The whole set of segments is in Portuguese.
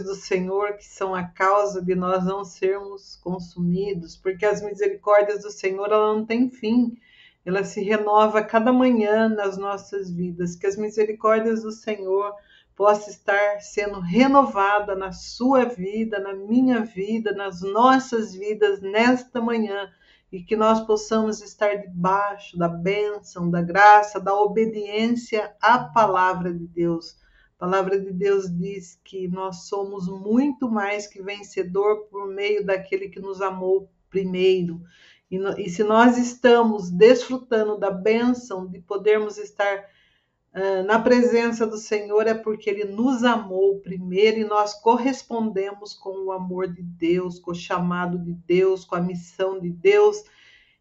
do Senhor que são a causa de nós não sermos consumidos, porque as misericórdias do Senhor ela não tem fim, ela se renova cada manhã nas nossas vidas, que as misericórdias do Senhor possa estar sendo renovada na sua vida, na minha vida, nas nossas vidas nesta manhã. E que nós possamos estar debaixo da bênção, da graça, da obediência à palavra de Deus a palavra de Deus diz que nós somos muito mais que vencedor por meio daquele que nos amou primeiro. E, no, e se nós estamos desfrutando da bênção de podermos estar uh, na presença do Senhor, é porque Ele nos amou primeiro e nós correspondemos com o amor de Deus, com o chamado de Deus, com a missão de Deus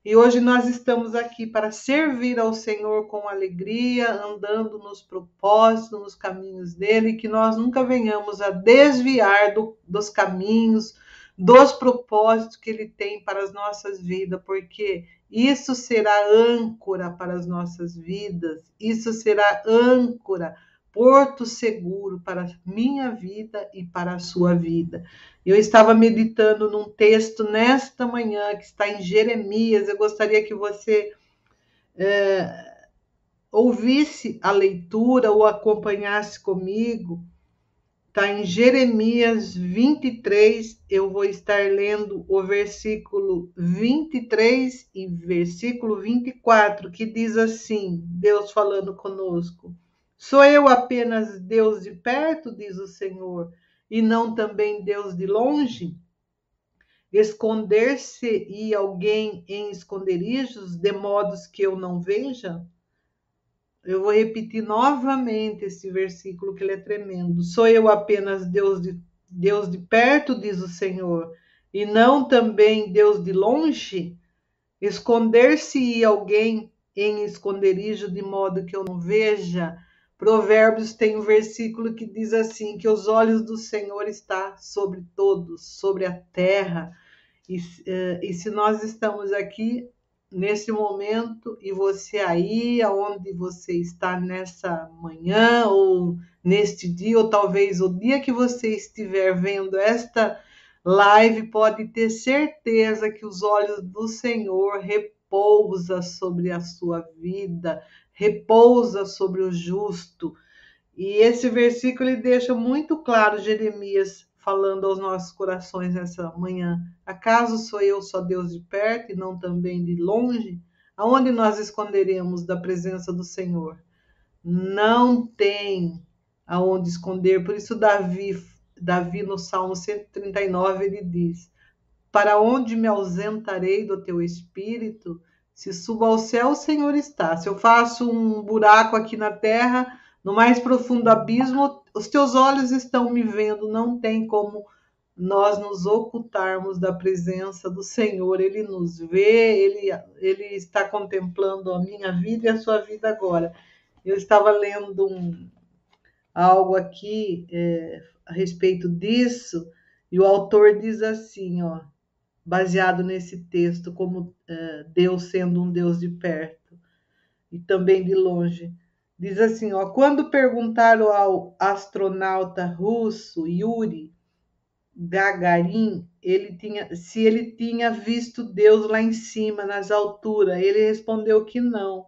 e hoje nós estamos aqui para servir ao Senhor com alegria, andando nos propósitos, nos caminhos dele, que nós nunca venhamos a desviar do, dos caminhos, dos propósitos que ele tem para as nossas vidas, porque isso será âncora para as nossas vidas, isso será âncora porto seguro para minha vida e para a sua vida. Eu estava meditando num texto nesta manhã que está em Jeremias. Eu gostaria que você é, ouvisse a leitura ou acompanhasse comigo. Está em Jeremias 23. Eu vou estar lendo o versículo 23 e versículo 24, que diz assim: Deus falando conosco. Sou eu apenas Deus de perto, diz o Senhor, e não também Deus de longe? Esconder-se-e alguém em esconderijos, de modos que eu não veja? Eu vou repetir novamente esse versículo que ele é tremendo. Sou eu apenas Deus de, Deus de perto, diz o Senhor, e não também Deus de longe? Esconder-se-e alguém em esconderijo, de modo que eu não veja? Provérbios tem um versículo que diz assim: que os olhos do Senhor estão sobre todos, sobre a terra. E, eh, e se nós estamos aqui nesse momento e você aí, aonde você está nessa manhã ou neste dia, ou talvez o dia que você estiver vendo esta live, pode ter certeza que os olhos do Senhor repousam sobre a sua vida, repousa sobre o justo. E esse versículo ele deixa muito claro Jeremias falando aos nossos corações nessa manhã. Acaso sou eu só Deus de perto e não também de longe? Aonde nós esconderemos da presença do Senhor? Não tem aonde esconder. Por isso Davi, Davi no Salmo 139 ele diz: Para onde me ausentarei do teu espírito? Se subo ao céu, o Senhor está. Se eu faço um buraco aqui na terra, no mais profundo abismo, os teus olhos estão me vendo. Não tem como nós nos ocultarmos da presença do Senhor. Ele nos vê, ele, ele está contemplando a minha vida e a sua vida agora. Eu estava lendo um, algo aqui é, a respeito disso, e o autor diz assim, ó baseado nesse texto, como uh, Deus sendo um Deus de perto e também de longe. Diz assim, ó, quando perguntaram ao astronauta russo Yuri Gagarin, ele tinha, se ele tinha visto Deus lá em cima, nas alturas, ele respondeu que não.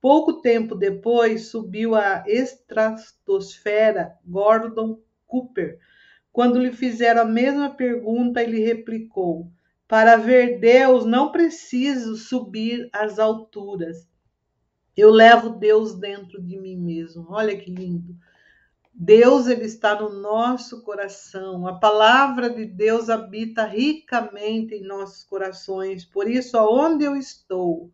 Pouco tempo depois, subiu à estratosfera Gordon Cooper. Quando lhe fizeram a mesma pergunta, ele replicou: para ver Deus, não preciso subir às alturas. Eu levo Deus dentro de mim mesmo. Olha que lindo. Deus ele está no nosso coração. A palavra de Deus habita ricamente em nossos corações. Por isso, aonde eu estou,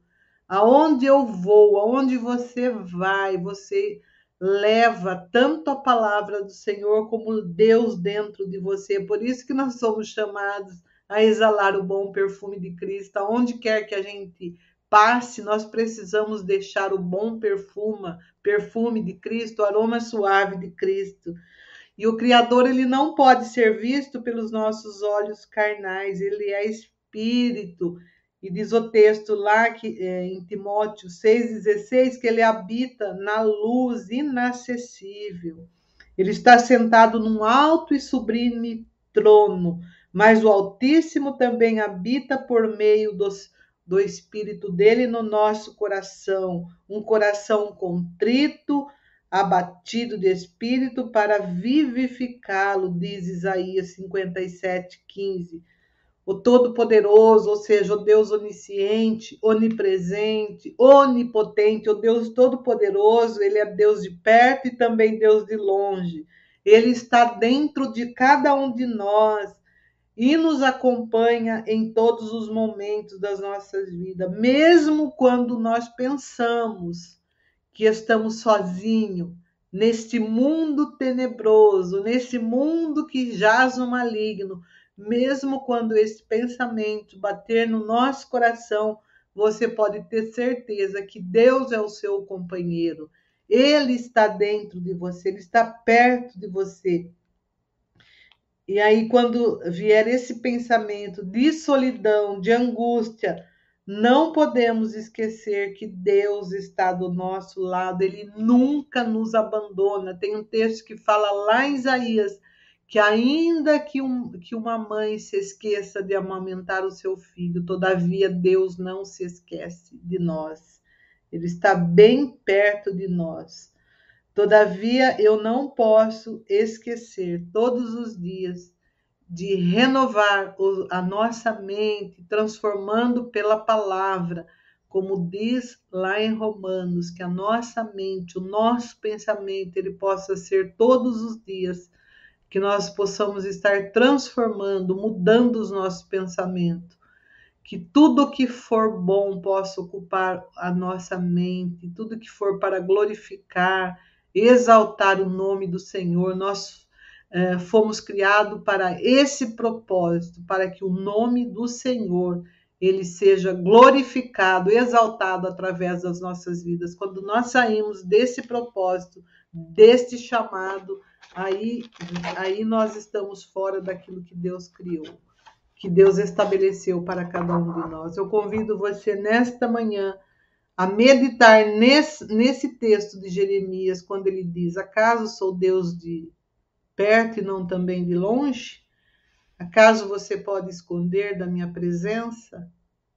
aonde eu vou, aonde você vai, você leva tanto a palavra do Senhor como Deus dentro de você. Por isso que nós somos chamados a exalar o bom perfume de Cristo. Aonde quer que a gente passe, nós precisamos deixar o bom perfume, perfume de Cristo, o aroma suave de Cristo. E o Criador, ele não pode ser visto pelos nossos olhos carnais, ele é espírito. E diz o texto lá que, é, em Timóteo 6,16 que ele habita na luz inacessível. Ele está sentado num alto e sublime trono, mas o Altíssimo também habita por meio dos, do Espírito dele no nosso coração, um coração contrito, abatido de espírito, para vivificá-lo, diz Isaías 57, 15 o Todo-Poderoso, ou seja, o Deus onisciente, onipresente, onipotente, o Deus Todo-Poderoso, ele é Deus de perto e também Deus de longe. Ele está dentro de cada um de nós e nos acompanha em todos os momentos das nossas vidas, mesmo quando nós pensamos que estamos sozinhos neste mundo tenebroso, nesse mundo que jaz no maligno mesmo quando esse pensamento bater no nosso coração, você pode ter certeza que Deus é o seu companheiro. Ele está dentro de você, ele está perto de você. E aí, quando vier esse pensamento de solidão, de angústia, não podemos esquecer que Deus está do nosso lado, ele nunca nos abandona. Tem um texto que fala lá em Isaías que ainda que, um, que uma mãe se esqueça de amamentar o seu filho, todavia Deus não se esquece de nós. Ele está bem perto de nós. Todavia, eu não posso esquecer todos os dias de renovar a nossa mente, transformando pela palavra, como diz lá em Romanos, que a nossa mente, o nosso pensamento, ele possa ser todos os dias que nós possamos estar transformando, mudando os nossos pensamentos, que tudo que for bom possa ocupar a nossa mente, tudo que for para glorificar, exaltar o nome do Senhor. Nós eh, fomos criados para esse propósito, para que o nome do Senhor ele seja glorificado, exaltado através das nossas vidas. Quando nós saímos desse propósito, deste chamado, aí, aí nós estamos fora daquilo que Deus criou, que Deus estabeleceu para cada um de nós. Eu convido você nesta manhã a meditar nesse, nesse texto de Jeremias, quando ele diz: Acaso sou Deus de perto e não também de longe? Acaso você pode esconder da minha presença?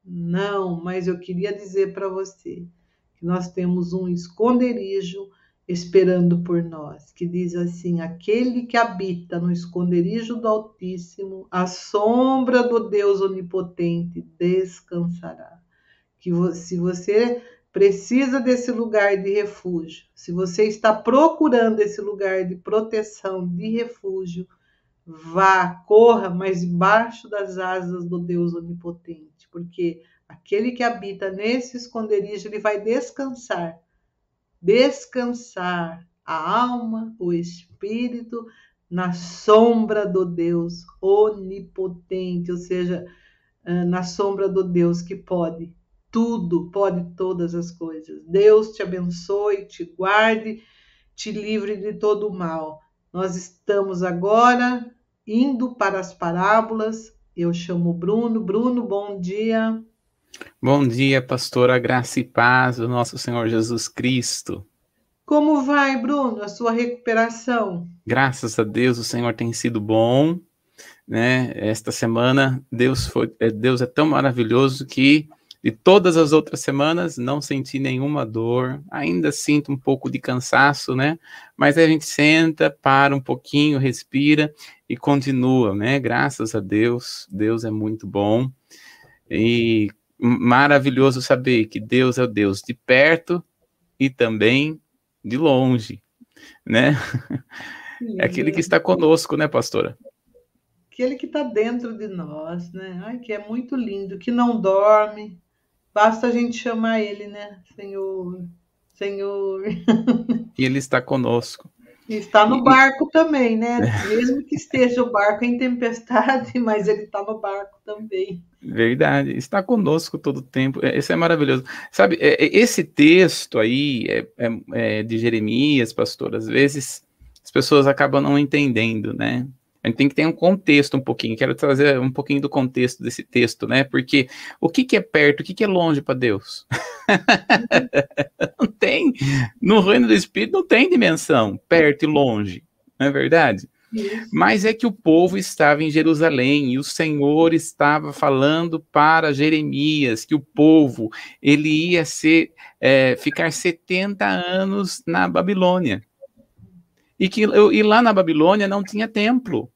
Não, mas eu queria dizer para você que nós temos um esconderijo esperando por nós, que diz assim: aquele que habita no esconderijo do Altíssimo, a sombra do Deus onipotente descansará. Que se você precisa desse lugar de refúgio, se você está procurando esse lugar de proteção, de refúgio, vá, corra, mas debaixo das asas do Deus onipotente, porque aquele que habita nesse esconderijo, ele vai descansar. Descansar a alma, o espírito na sombra do Deus onipotente, ou seja, eh, na sombra do Deus que pode tudo, pode todas as coisas. Deus te abençoe, te guarde, te livre de todo o mal. Nós estamos agora indo para as parábolas. Eu chamo Bruno. Bruno, bom dia. Bom dia, pastora, graça e paz do nosso Senhor Jesus Cristo. Como vai, Bruno, a sua recuperação? Graças a Deus, o Senhor tem sido bom, né? Esta semana, Deus foi, é, Deus é tão maravilhoso que de todas as outras semanas não senti nenhuma dor, ainda sinto um pouco de cansaço, né? Mas a gente senta, para um pouquinho, respira e continua, né? Graças a Deus, Deus é muito bom. E maravilhoso saber que Deus é o Deus de perto e também de longe, né? É aquele que está conosco, né, pastora? Aquele que está dentro de nós, né? Ai, que é muito lindo, que não dorme. Basta a gente chamar ele, né? Senhor, Senhor. E ele está conosco. Está no barco também, né? Mesmo que esteja o barco em tempestade, mas ele está no barco também. Verdade, está conosco todo o tempo. É, isso é maravilhoso. Sabe, é, é, esse texto aí é, é, de Jeremias, pastor, às vezes as pessoas acabam não entendendo, né? A gente tem que ter um contexto um pouquinho. Quero trazer um pouquinho do contexto desse texto, né? Porque o que, que é perto, o que, que é longe para Deus? não tem. No reino do Espírito não tem dimensão, perto e longe. não é verdade? Isso. Mas é que o povo estava em Jerusalém e o Senhor estava falando para Jeremias que o povo ele ia ser, é, ficar 70 anos na Babilônia. E que e lá na Babilônia não tinha templo.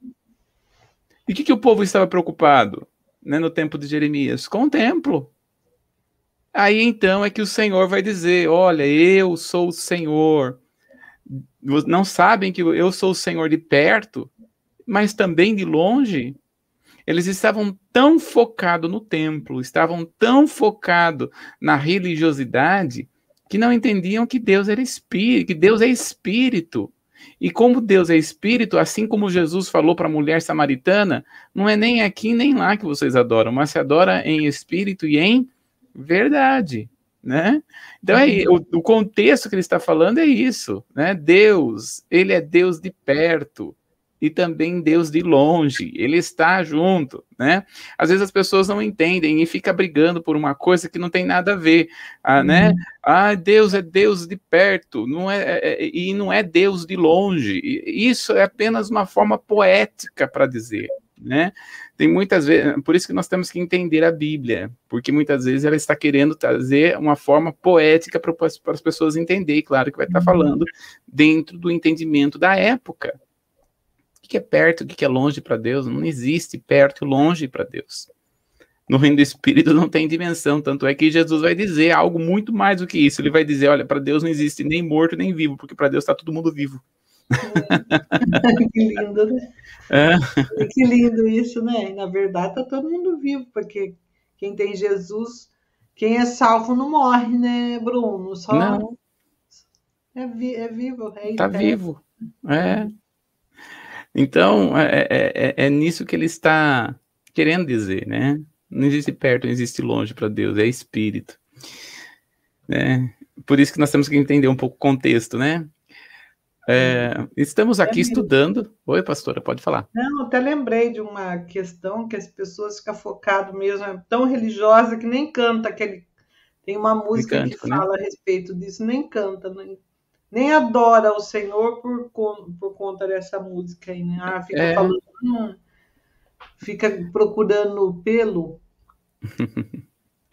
E o que, que o povo estava preocupado né, no tempo de Jeremias? Com o templo. Aí então é que o Senhor vai dizer: Olha, eu sou o Senhor não sabem que eu sou o Senhor de perto, mas também de longe. Eles estavam tão focados no templo, estavam tão focados na religiosidade, que não entendiam que Deus era espírito, que Deus é espírito. E como Deus é espírito, assim como Jesus falou para a mulher samaritana, não é nem aqui nem lá que vocês adoram, mas se adora em espírito e em verdade né? Então é, o, o, contexto que ele está falando é isso, né? Deus, ele é Deus de perto e também Deus de longe, ele está junto, né? Às vezes as pessoas não entendem e fica brigando por uma coisa que não tem nada a ver, ah, né? uhum. né? Ah, Deus é Deus de perto, não é, é, é e não é Deus de longe. Isso é apenas uma forma poética para dizer, né? Tem muitas vezes, por isso que nós temos que entender a Bíblia, porque muitas vezes ela está querendo trazer uma forma poética para, para as pessoas entenderem, claro que vai estar uhum. falando dentro do entendimento da época. O que é perto, o que é longe para Deus? Não existe perto e longe para Deus. No reino do Espírito não tem dimensão, tanto é que Jesus vai dizer algo muito mais do que isso. Ele vai dizer: olha, para Deus não existe nem morto nem vivo, porque para Deus está todo mundo vivo. que lindo, né? É. Que lindo isso, né? Na verdade, tá todo mundo vivo, porque quem tem Jesus, quem é salvo não morre, né, Bruno? Só não. É, vi, é vivo. É tá vivo. É. Então, é, é, é, é nisso que ele está querendo dizer, né? Não existe perto, não existe longe para Deus, é espírito. Né? Por isso que nós temos que entender um pouco o contexto, né? É, estamos aqui estudando. Oi, pastora, pode falar. Não, até lembrei de uma questão que as pessoas ficam focadas mesmo, é tão religiosa que nem canta aquele. Tem uma música cântico, que né? fala né? a respeito disso, nem canta, nem, nem adora o Senhor por, por conta dessa música aí, né? Ah, fica é... falando, hum, fica procurando pelo.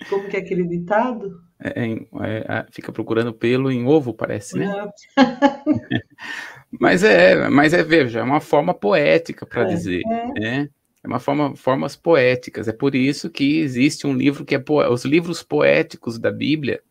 Como que é aquele ditado? É, é, é, fica procurando pelo em ovo, parece, né? mas é, mas é, veja, é uma forma poética para é, dizer, é. né? É uma forma, formas poéticas. É por isso que existe um livro que é os livros poéticos da Bíblia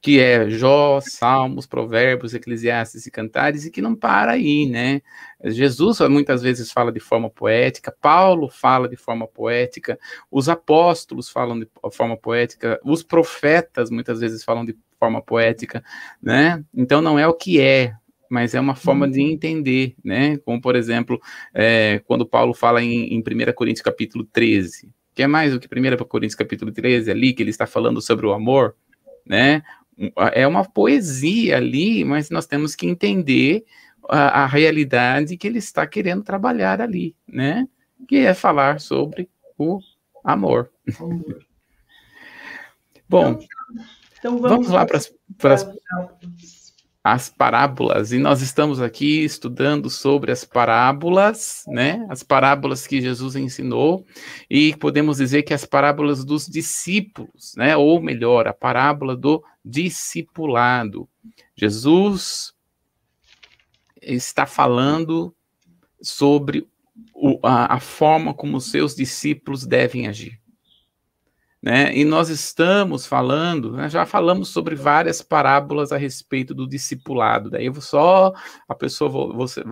que é Jó, Salmos, Provérbios, Eclesiastes e Cantares, e que não para aí, né? Jesus muitas vezes fala de forma poética, Paulo fala de forma poética, os apóstolos falam de forma poética, os profetas muitas vezes falam de forma poética, né? Então não é o que é, mas é uma forma de uhum. entender, né? Como, por exemplo, é, quando Paulo fala em, em 1 Coríntios capítulo 13, que é mais do que 1 Coríntios capítulo 13, ali, que ele está falando sobre o amor, né? É uma poesia ali, mas nós temos que entender a, a, realidade que ele está querendo trabalhar ali, né? Que é falar sobre o amor. Bom, então, então vamos, vamos, lá para as as parábolas, e nós estamos aqui estudando sobre as parábolas, né? As parábolas que Jesus ensinou, e podemos dizer que as parábolas dos discípulos, né? Ou melhor, a parábola do discipulado. Jesus está falando sobre o, a, a forma como os seus discípulos devem agir. Né? E nós estamos falando, né, já falamos sobre várias parábolas a respeito do discipulado. Daí eu vou só a pessoa você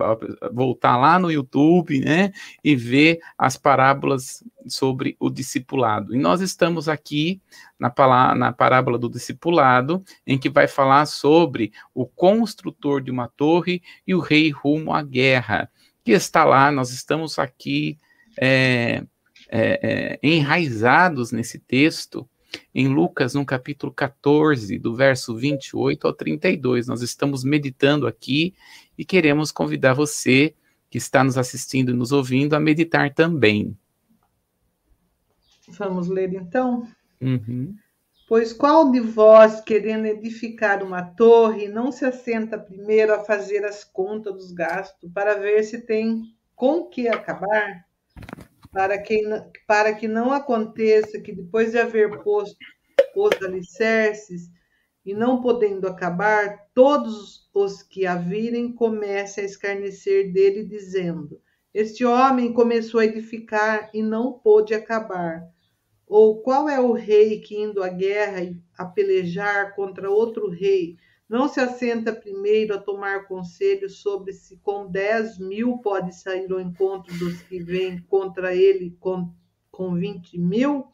voltar lá no YouTube, né, e ver as parábolas sobre o discipulado. E nós estamos aqui na, na parábola do discipulado, em que vai falar sobre o construtor de uma torre e o rei rumo à guerra. Que está lá, nós estamos aqui. É, é, é, enraizados nesse texto, em Lucas, no capítulo 14, do verso 28 ao 32. Nós estamos meditando aqui e queremos convidar você que está nos assistindo e nos ouvindo a meditar também. Vamos ler então? Uhum. Pois qual de vós, querendo edificar uma torre, não se assenta primeiro a fazer as contas dos gastos, para ver se tem com que acabar? Para que, para que não aconteça que depois de haver posto os alicerces, e não podendo acabar, todos os que a virem comecem a escarnecer dele, dizendo: Este homem começou a edificar e não pôde acabar. Ou qual é o rei que, indo à guerra a pelejar contra outro rei, não se assenta primeiro a tomar conselho sobre se com dez mil pode sair ao encontro dos que vêm contra ele com, com 20 mil?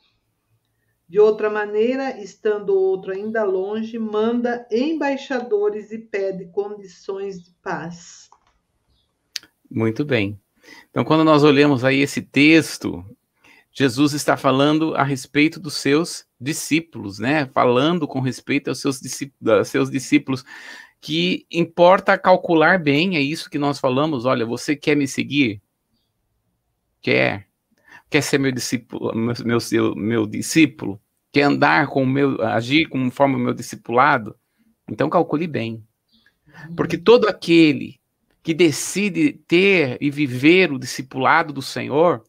De outra maneira, estando outro ainda longe, manda embaixadores e pede condições de paz. Muito bem. Então, quando nós olhamos aí esse texto, Jesus está falando a respeito dos seus discípulos, né? Falando com respeito aos seus, discípulos, seus discípulos, que importa calcular bem, é isso que nós falamos. Olha, você quer me seguir? Quer? Quer ser meu discípulo, meu, meu, meu discípulo? Quer andar com o meu, agir conforme o meu discipulado? Então calcule bem. Porque todo aquele que decide ter e viver o discipulado do Senhor,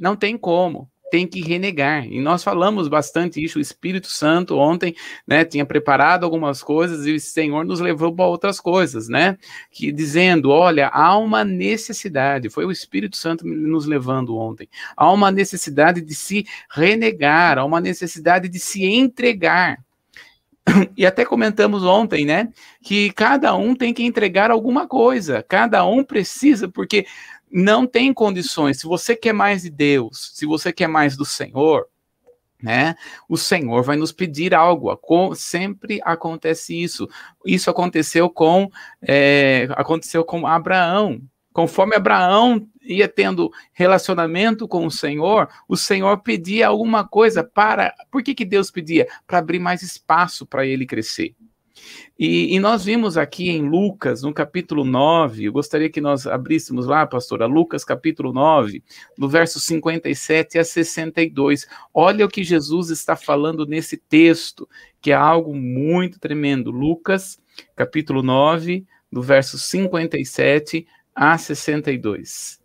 não tem como, tem que renegar. E nós falamos bastante isso, o Espírito Santo ontem, né, tinha preparado algumas coisas e o Senhor nos levou para outras coisas, né? Que dizendo, olha, há uma necessidade, foi o Espírito Santo nos levando ontem. Há uma necessidade de se renegar, há uma necessidade de se entregar. E até comentamos ontem, né, que cada um tem que entregar alguma coisa, cada um precisa, porque não tem condições. Se você quer mais de Deus, se você quer mais do Senhor, né? O Senhor vai nos pedir algo. Sempre acontece isso. Isso aconteceu com é, aconteceu com Abraão. Conforme Abraão ia tendo relacionamento com o Senhor, o Senhor pedia alguma coisa para. Por que, que Deus pedia? Para abrir mais espaço para ele crescer. E, e, nós vimos aqui em Lucas, no capítulo 9, eu gostaria que nós abríssemos lá, pastora, Lucas capítulo 9, no verso 57 a 62. Olha o que Jesus está falando nesse texto, que é algo muito tremendo. Lucas capítulo 9, do verso 57 a 62.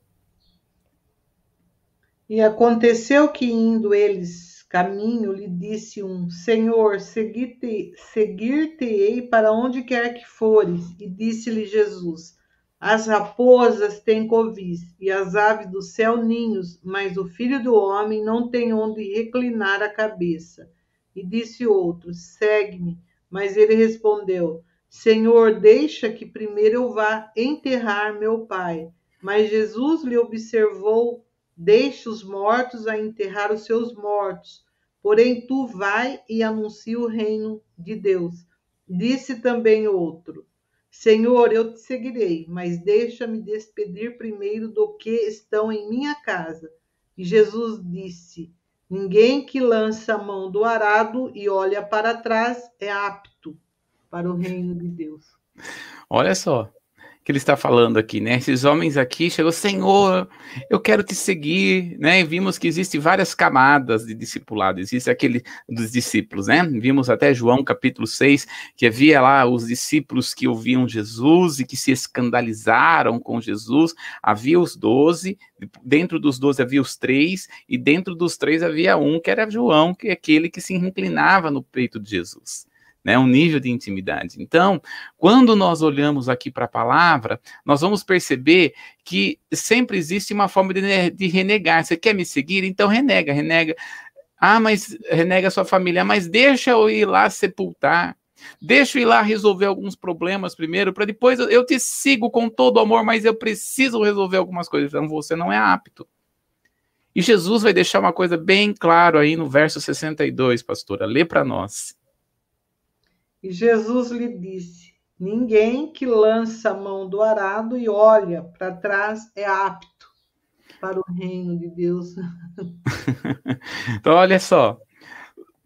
E aconteceu que indo eles caminho lhe disse um: Senhor, seguir-te-ei seguir para onde quer que fores. E disse-lhe Jesus: As raposas têm covis e as aves do céu ninhos, mas o filho do homem não tem onde reclinar a cabeça. E disse outro: Segue-me. Mas ele respondeu: Senhor, deixa que primeiro eu vá enterrar meu pai. Mas Jesus lhe observou: Deixe os mortos a enterrar os seus mortos Porém, tu vai e anuncia o reino de Deus. Disse também outro: Senhor, eu te seguirei, mas deixa-me despedir primeiro do que estão em minha casa. E Jesus disse: Ninguém que lança a mão do arado e olha para trás é apto para o reino de Deus. Olha só, que ele está falando aqui, né? Esses homens aqui chegou, Senhor, eu quero te seguir, né? E vimos que existe várias camadas de discipulado, existe aquele dos discípulos, né? Vimos até João capítulo 6, que havia lá os discípulos que ouviam Jesus e que se escandalizaram com Jesus, havia os doze, dentro dos doze havia os três, e dentro dos três havia um, que era João, que é aquele que se inclinava no peito de Jesus né, um nível de intimidade. Então, quando nós olhamos aqui para a palavra, nós vamos perceber que sempre existe uma forma de, de renegar. Você quer me seguir? Então renega, renega. Ah, mas renega sua família, mas deixa eu ir lá sepultar. Deixa eu ir lá resolver alguns problemas primeiro, para depois eu, te sigo com todo amor, mas eu preciso resolver algumas coisas. Então você não é apto. E Jesus vai deixar uma coisa bem claro aí no verso 62, pastora. Lê para nós. E Jesus lhe disse: Ninguém que lança a mão do arado e olha para trás é apto para o reino de Deus. então, olha só.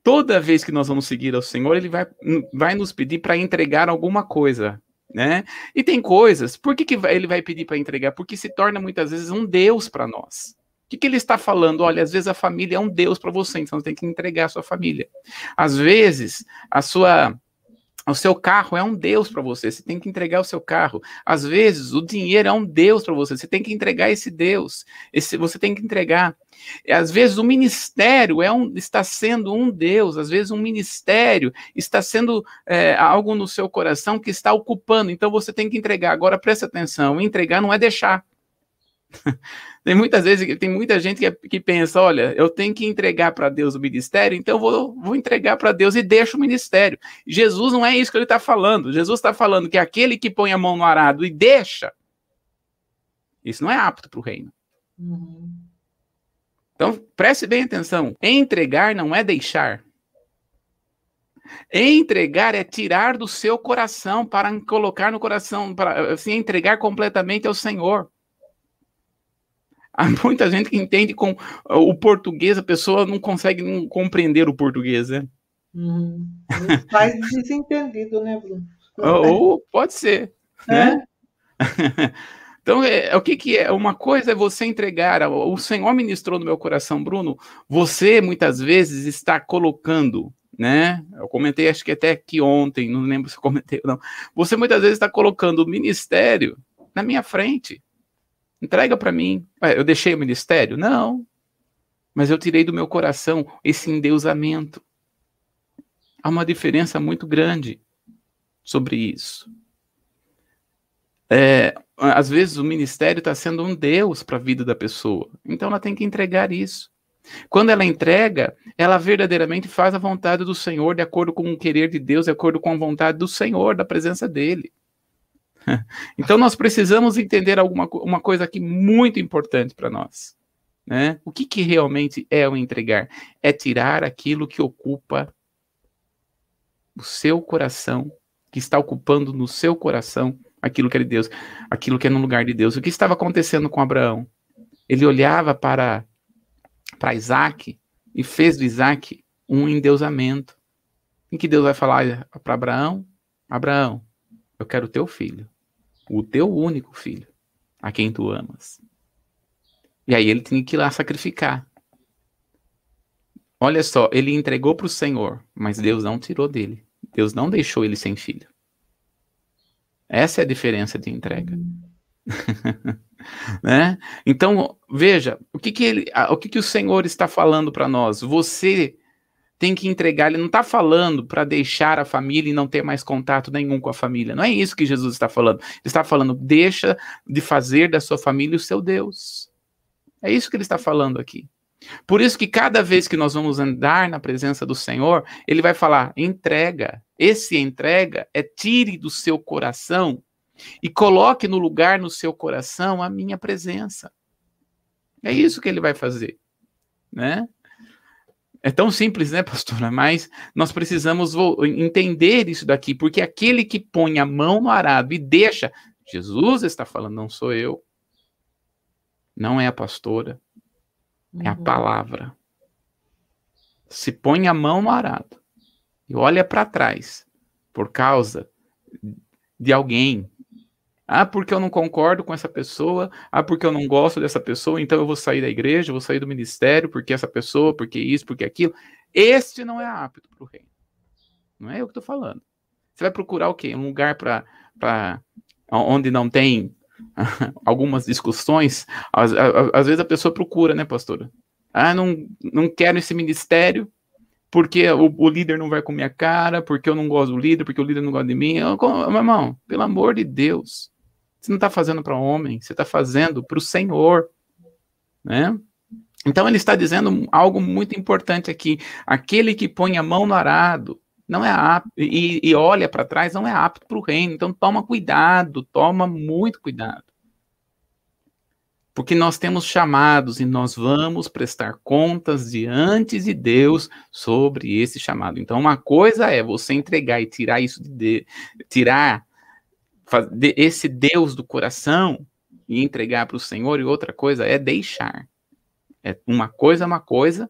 Toda vez que nós vamos seguir ao Senhor, Ele vai, vai nos pedir para entregar alguma coisa, né? E tem coisas, por que, que ele vai pedir para entregar? Porque se torna muitas vezes um Deus para nós. que, que ele está falando? Olha, às vezes a família é um Deus para você, então você tem que entregar a sua família. Às vezes, a sua o seu carro é um Deus para você, você tem que entregar o seu carro. Às vezes, o dinheiro é um Deus para você, você tem que entregar esse Deus. Esse, você tem que entregar. Às vezes, o ministério é um, está sendo um Deus, às vezes, um ministério está sendo é, algo no seu coração que está ocupando, então você tem que entregar. Agora, presta atenção: entregar não é deixar. tem muitas vezes, tem muita gente que, que pensa, olha, eu tenho que entregar para Deus o ministério, então eu vou, vou entregar para Deus e deixo o ministério. Jesus não é isso que ele está falando. Jesus está falando que aquele que põe a mão no arado e deixa, isso não é apto para o reino. Uhum. Então, preste bem atenção. Entregar não é deixar. Entregar é tirar do seu coração para colocar no coração, para assim, entregar completamente ao Senhor. Há muita gente que entende com o português, a pessoa não consegue não compreender o português, né? Uhum. Faz desentendido, né, Bruno? Ou pode ser, é. né? Então, é, o que, que é? Uma coisa é você entregar, o Senhor ministrou no meu coração, Bruno, você muitas vezes está colocando, né? Eu comentei, acho que até aqui ontem, não lembro se eu comentei ou não. Você muitas vezes está colocando o ministério na minha frente. Entrega para mim. Eu deixei o ministério? Não. Mas eu tirei do meu coração esse endeusamento. Há uma diferença muito grande sobre isso. É, às vezes o ministério está sendo um Deus para a vida da pessoa. Então ela tem que entregar isso. Quando ela entrega, ela verdadeiramente faz a vontade do Senhor, de acordo com o querer de Deus, de acordo com a vontade do Senhor, da presença dele. Então nós precisamos entender alguma uma coisa aqui muito importante para nós. Né? O que, que realmente é o entregar? É tirar aquilo que ocupa o seu coração, que está ocupando no seu coração aquilo que é de Deus, aquilo que é no lugar de Deus. O que estava acontecendo com Abraão? Ele olhava para para Isaac e fez do Isaac um endeusamento. Em que Deus vai falar para Abraão? Abraão, eu quero teu filho, o teu único filho, a quem tu amas. E aí ele tinha que ir lá sacrificar. Olha só, ele entregou para o Senhor, mas Deus não tirou dele. Deus não deixou ele sem filho. Essa é a diferença de entrega. né? Então, veja, o que, que, ele, o que, que o Senhor está falando para nós? Você tem que entregar. Ele não está falando para deixar a família e não ter mais contato nenhum com a família. Não é isso que Jesus está falando. Ele está falando, deixa de fazer da sua família o seu Deus. É isso que ele está falando aqui. Por isso que cada vez que nós vamos andar na presença do Senhor, ele vai falar: entrega. Esse entrega é tire do seu coração e coloque no lugar no seu coração a minha presença. É isso que ele vai fazer, né? É tão simples, né, pastora? Mas nós precisamos entender isso daqui, porque aquele que põe a mão no arado e deixa, Jesus está falando, não sou eu, não é a pastora, é a uhum. palavra. Se põe a mão no arado e olha para trás por causa de alguém, ah, porque eu não concordo com essa pessoa. Ah, porque eu não gosto dessa pessoa, então eu vou sair da igreja, vou sair do ministério, porque essa pessoa, porque isso, porque aquilo. Este não é apto para o reino. Não é eu que estou falando. Você vai procurar o quê? Um lugar para onde não tem algumas discussões. Às, às, vezes a pessoa procura, né, pastora? Ah, não, não quero esse ministério, porque o, o, líder não vai com minha cara, porque eu não gosto do líder, porque o líder não gosta de mim. Eu, meu irmão, pelo amor de Deus, você não está fazendo para homem, você está fazendo para o Senhor, né? Então ele está dizendo algo muito importante aqui: aquele que põe a mão no arado não é apto e, e olha para trás não é apto para o reino. Então toma cuidado, toma muito cuidado. Porque nós temos chamados e nós vamos prestar contas diante de Deus sobre esse chamado. Então, uma coisa é você entregar e tirar isso de, tirar esse Deus do coração e entregar para o Senhor, e outra coisa é deixar. É uma coisa é uma coisa,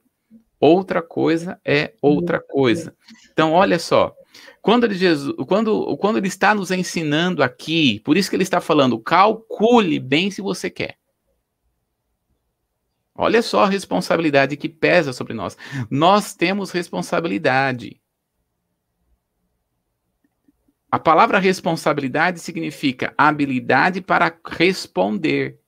outra coisa é outra coisa. Então, olha só, quando ele, Jesus, quando, quando ele está nos ensinando aqui, por isso que ele está falando, calcule bem se você quer. Olha só a responsabilidade que pesa sobre nós. Nós temos responsabilidade. A palavra responsabilidade significa habilidade para responder.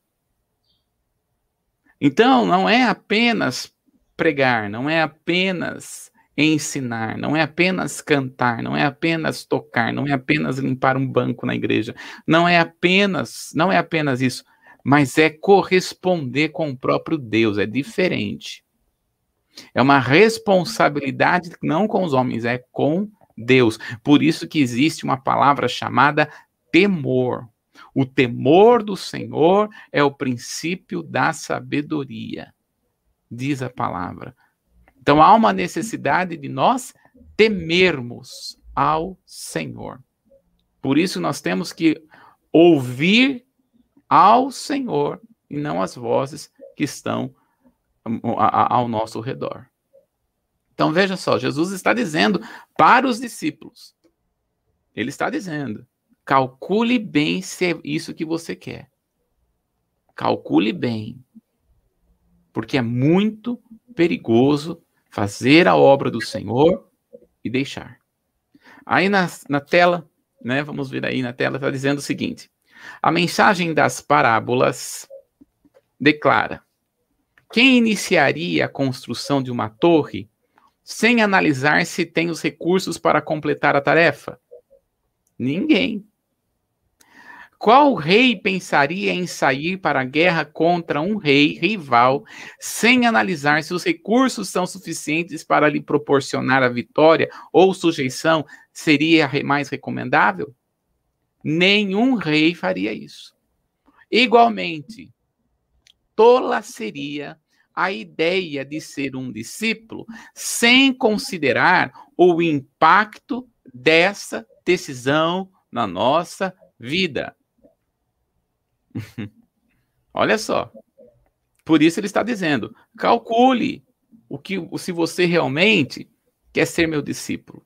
Então, não é apenas pregar, não é apenas ensinar, não é apenas cantar, não é apenas tocar, não é apenas limpar um banco na igreja, não é apenas, não é apenas isso, mas é corresponder com o próprio Deus, é diferente. É uma responsabilidade não com os homens, é com Deus. Por isso que existe uma palavra chamada temor. O temor do Senhor é o princípio da sabedoria, diz a palavra. Então há uma necessidade de nós temermos ao Senhor. Por isso nós temos que ouvir ao Senhor e não as vozes que estão ao nosso redor. Então veja só, Jesus está dizendo para os discípulos. Ele está dizendo: calcule bem se é isso que você quer. Calcule bem. Porque é muito perigoso fazer a obra do Senhor e deixar. Aí na, na tela, né, vamos ver aí na tela, está dizendo o seguinte: a mensagem das parábolas declara: quem iniciaria a construção de uma torre sem analisar se tem os recursos para completar a tarefa? Ninguém. Qual rei pensaria em sair para a guerra contra um rei rival sem analisar se os recursos são suficientes para lhe proporcionar a vitória ou sujeição seria mais recomendável? Nenhum rei faria isso. Igualmente, tola seria a ideia de ser um discípulo sem considerar o impacto dessa decisão na nossa vida. Olha só. Por isso ele está dizendo: calcule o que se você realmente quer ser meu discípulo.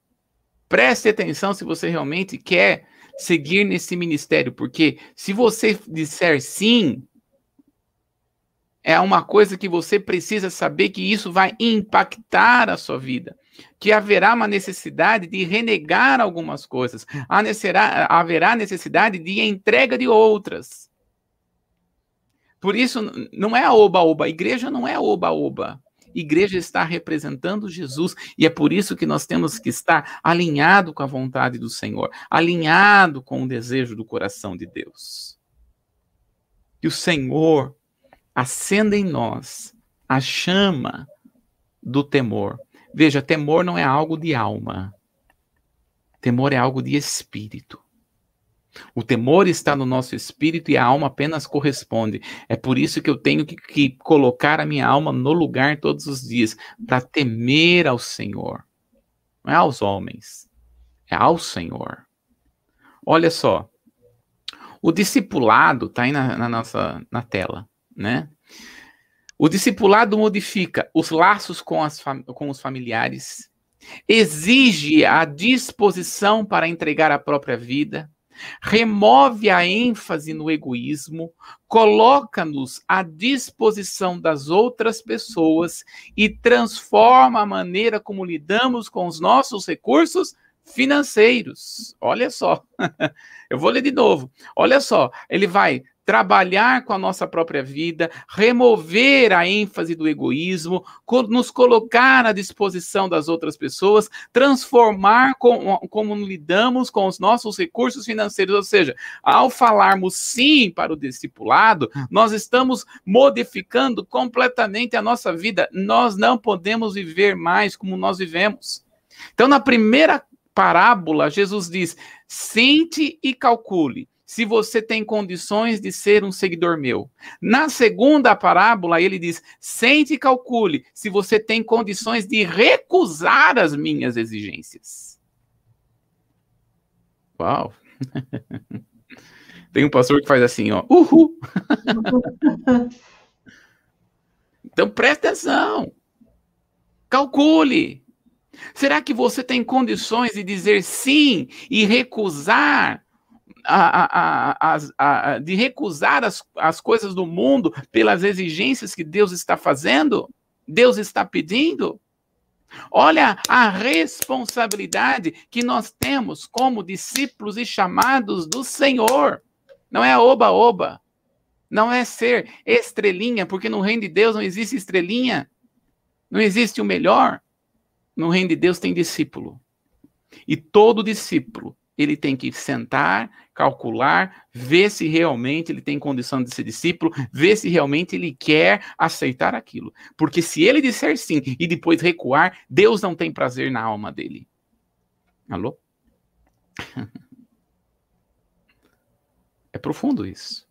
Preste atenção se você realmente quer seguir nesse ministério, porque se você disser sim, é uma coisa que você precisa saber que isso vai impactar a sua vida, que haverá uma necessidade de renegar algumas coisas, haverá necessidade de entrega de outras. Por isso, não é oba-oba. Igreja não é oba-oba. Igreja está representando Jesus e é por isso que nós temos que estar alinhado com a vontade do Senhor, alinhado com o desejo do coração de Deus. Que o Senhor acenda em nós a chama do temor. Veja, temor não é algo de alma. Temor é algo de espírito. O temor está no nosso espírito e a alma apenas corresponde. É por isso que eu tenho que, que colocar a minha alma no lugar todos os dias, para temer ao Senhor. Não é aos homens, é ao Senhor. Olha só, o discipulado está aí na, na, nossa na tela, né? O discipulado modifica os laços com, as, com os familiares, exige a disposição para entregar a própria vida, remove a ênfase no egoísmo, coloca-nos à disposição das outras pessoas e transforma a maneira como lidamos com os nossos recursos financeiros. Olha só, eu vou ler de novo. Olha só, ele vai trabalhar com a nossa própria vida, remover a ênfase do egoísmo, nos colocar à disposição das outras pessoas, transformar com, como lidamos com os nossos recursos financeiros. Ou seja, ao falarmos sim para o discipulado, nós estamos modificando completamente a nossa vida. Nós não podemos viver mais como nós vivemos. Então, na primeira parábola, Jesus diz: sente e calcule se você tem condições de ser um seguidor meu. Na segunda parábola, ele diz: sente e calcule se você tem condições de recusar as minhas exigências. Uau! tem um pastor que faz assim, ó. Uhul! então preste atenção. Calcule. Será que você tem condições de dizer sim e recusar a, a, a, de recusar as, as coisas do mundo pelas exigências que Deus está fazendo? Deus está pedindo? Olha a responsabilidade que nós temos como discípulos e chamados do Senhor. Não é oba-oba. Não é ser estrelinha, porque no reino de Deus não existe estrelinha. Não existe o melhor. No reino de Deus tem discípulo. E todo discípulo, ele tem que sentar, calcular, ver se realmente ele tem condição de ser discípulo, ver se realmente ele quer aceitar aquilo. Porque se ele disser sim e depois recuar, Deus não tem prazer na alma dele. Alô? É profundo isso.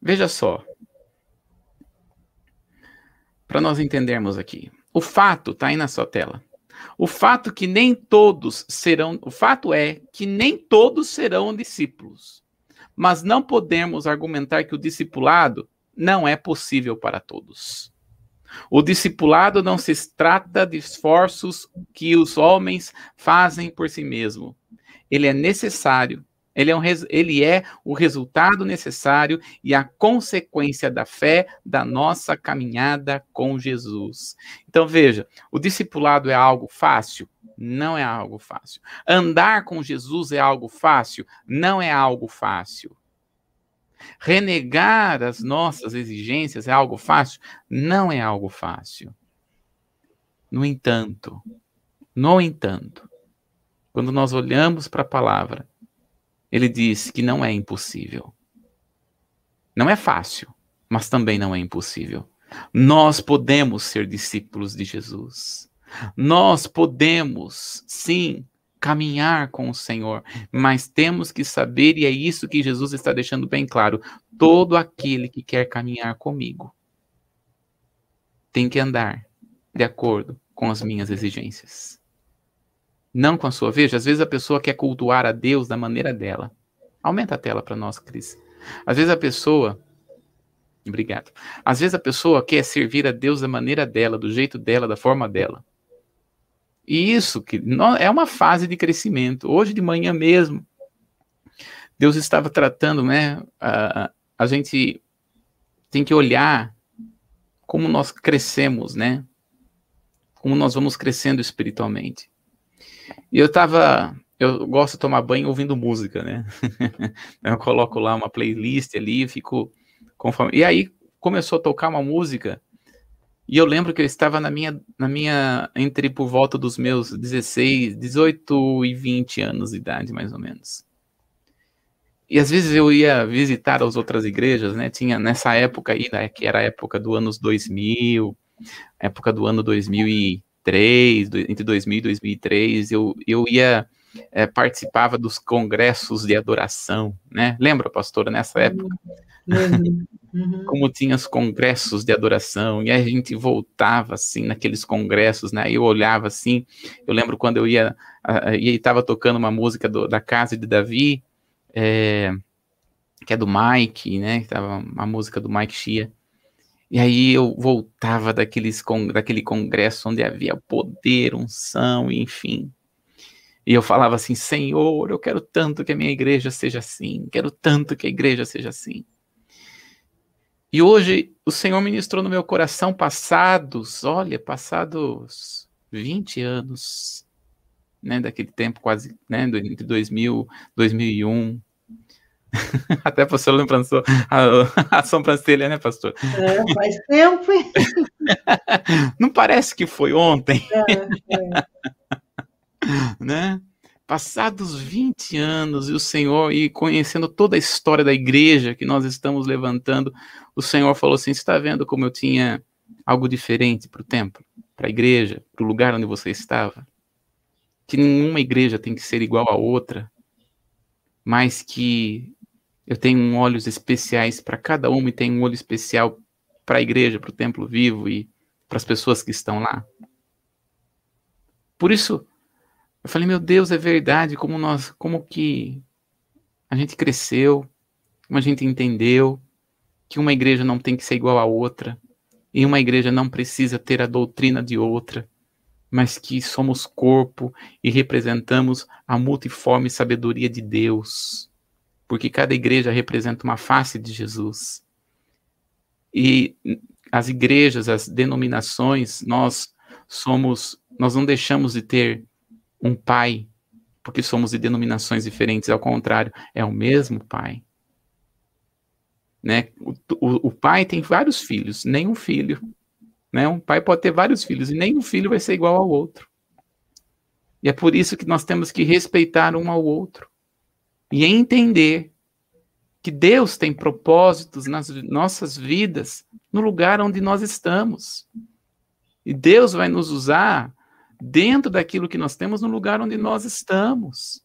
Veja só. Para nós entendermos aqui. O fato está aí na sua tela. O fato que nem todos serão, o fato é que nem todos serão discípulos. Mas não podemos argumentar que o discipulado não é possível para todos. O discipulado não se trata de esforços que os homens fazem por si mesmo. Ele é necessário ele é, um, ele é o resultado necessário e a consequência da fé da nossa caminhada com Jesus. Então, veja: o discipulado é algo fácil? Não é algo fácil. Andar com Jesus é algo fácil? Não é algo fácil. Renegar as nossas exigências é algo fácil? Não é algo fácil. No entanto, no entanto, quando nós olhamos para a palavra, ele diz que não é impossível. Não é fácil, mas também não é impossível. Nós podemos ser discípulos de Jesus. Nós podemos, sim, caminhar com o Senhor, mas temos que saber, e é isso que Jesus está deixando bem claro: todo aquele que quer caminhar comigo tem que andar de acordo com as minhas exigências não com a sua. Veja, às vezes a pessoa quer cultuar a Deus da maneira dela. Aumenta a tela para nós, Cris. Às vezes a pessoa. Obrigado. Às vezes a pessoa quer servir a Deus da maneira dela, do jeito dela, da forma dela. E isso que é uma fase de crescimento. Hoje de manhã mesmo, Deus estava tratando, né? A, a gente tem que olhar como nós crescemos, né? Como nós vamos crescendo espiritualmente. E eu tava. Eu gosto de tomar banho ouvindo música, né? eu coloco lá uma playlist ali fico conforme. E aí começou a tocar uma música. E eu lembro que eu estava na minha, na minha, entre por volta dos meus 16, 18 e 20 anos de idade, mais ou menos. E às vezes eu ia visitar as outras igrejas, né? Tinha nessa época aí, né, que era a época do anos 2000, época do ano 2000 e 2003, entre 2000 e 2003, eu, eu ia, é, participava dos congressos de adoração, né? Lembra, pastora, nessa época? Uhum. Uhum. Como tinha os congressos de adoração, e a gente voltava, assim, naqueles congressos, né? Eu olhava, assim, eu lembro quando eu ia, e estava tocando uma música do, da Casa de Davi, é, que é do Mike, né? Tava uma música do Mike Shia. E aí eu voltava daqueles, daquele congresso onde havia poder, unção, enfim. E eu falava assim: Senhor, eu quero tanto que a minha igreja seja assim, quero tanto que a igreja seja assim. E hoje o Senhor ministrou no meu coração passados, olha, passados 20 anos, né, daquele tempo quase, né, entre 2000, 2001, Até a pastora lembrando a, a sobrancelha, né, pastor? É, faz tempo. Não parece que foi ontem? É, né? Passados 20 anos e o Senhor, e conhecendo toda a história da igreja que nós estamos levantando, o Senhor falou assim: Você está vendo como eu tinha algo diferente para o templo, para a igreja, para o lugar onde você estava? Que nenhuma igreja tem que ser igual a outra, mas que eu tenho olhos especiais para cada uma e tenho um olho especial para a igreja, para o templo vivo e para as pessoas que estão lá. Por isso, eu falei, meu Deus, é verdade, como nós, como que a gente cresceu, como a gente entendeu que uma igreja não tem que ser igual a outra, e uma igreja não precisa ter a doutrina de outra, mas que somos corpo e representamos a multiforme sabedoria de Deus, porque cada igreja representa uma face de Jesus. E as igrejas, as denominações, nós somos, nós não deixamos de ter um pai, porque somos de denominações diferentes, ao contrário, é o mesmo pai. Né? O, o, o pai tem vários filhos, nenhum filho né? Um pai pode ter vários filhos e nenhum filho vai ser igual ao outro. E é por isso que nós temos que respeitar um ao outro e entender que Deus tem propósitos nas nossas vidas no lugar onde nós estamos. E Deus vai nos usar dentro daquilo que nós temos no lugar onde nós estamos.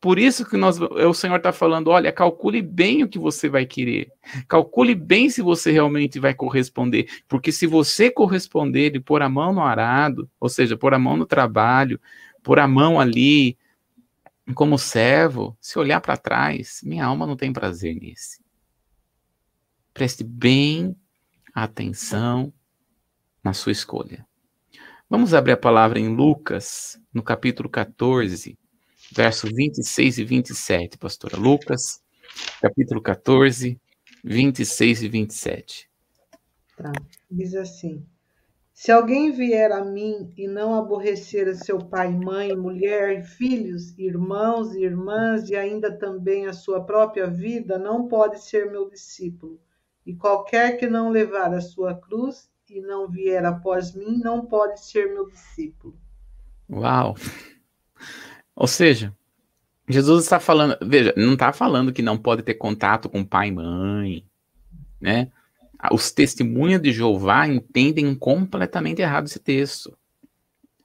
Por isso que nós, o Senhor está falando, olha, calcule bem o que você vai querer. Calcule bem se você realmente vai corresponder. Porque se você corresponder e pôr a mão no arado, ou seja, pôr a mão no trabalho, pôr a mão ali como servo, se olhar para trás, minha alma não tem prazer nisso. Preste bem atenção na sua escolha. Vamos abrir a palavra em Lucas, no capítulo 14, verso 26 e 27, pastora Lucas, capítulo 14, 26 e 27. Tá. Diz assim: Se alguém vier a mim e não aborrecer a seu pai, mãe, mulher, filhos, irmãos e irmãs e ainda também a sua própria vida, não pode ser meu discípulo. E qualquer que não levar a sua cruz e não vier após mim, não pode ser meu discípulo. Uau! Ou seja, Jesus está falando, veja, não está falando que não pode ter contato com pai e mãe, né? Os testemunhas de Jeová entendem completamente errado esse texto.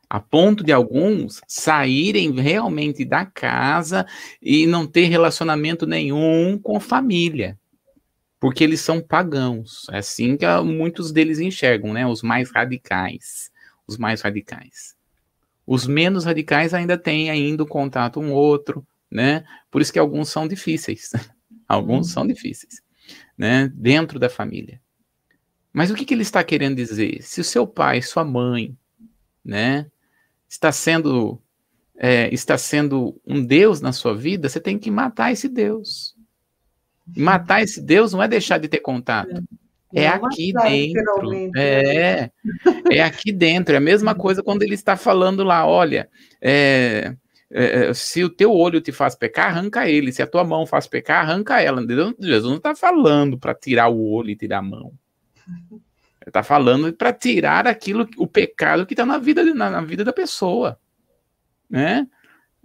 A ponto de alguns saírem realmente da casa e não ter relacionamento nenhum com família. Porque eles são pagãos. É assim que muitos deles enxergam, né? Os mais radicais. Os mais radicais. Os menos radicais ainda têm ainda o contato um outro, né? Por isso que alguns são difíceis. alguns são difíceis, né? Dentro da família. Mas o que, que ele está querendo dizer? Se o seu pai, sua mãe, né, está sendo é, está sendo um Deus na sua vida, você tem que matar esse Deus. Matar esse Deus não é deixar de ter contato. É aqui dentro. É, é aqui dentro. É a mesma coisa quando ele está falando lá, olha, é, é, se o teu olho te faz pecar, arranca ele. Se a tua mão faz pecar, arranca ela. Jesus não está falando para tirar o olho e tirar a mão. Ele está falando para tirar aquilo, o pecado que está na vida, na, na vida da pessoa. Né?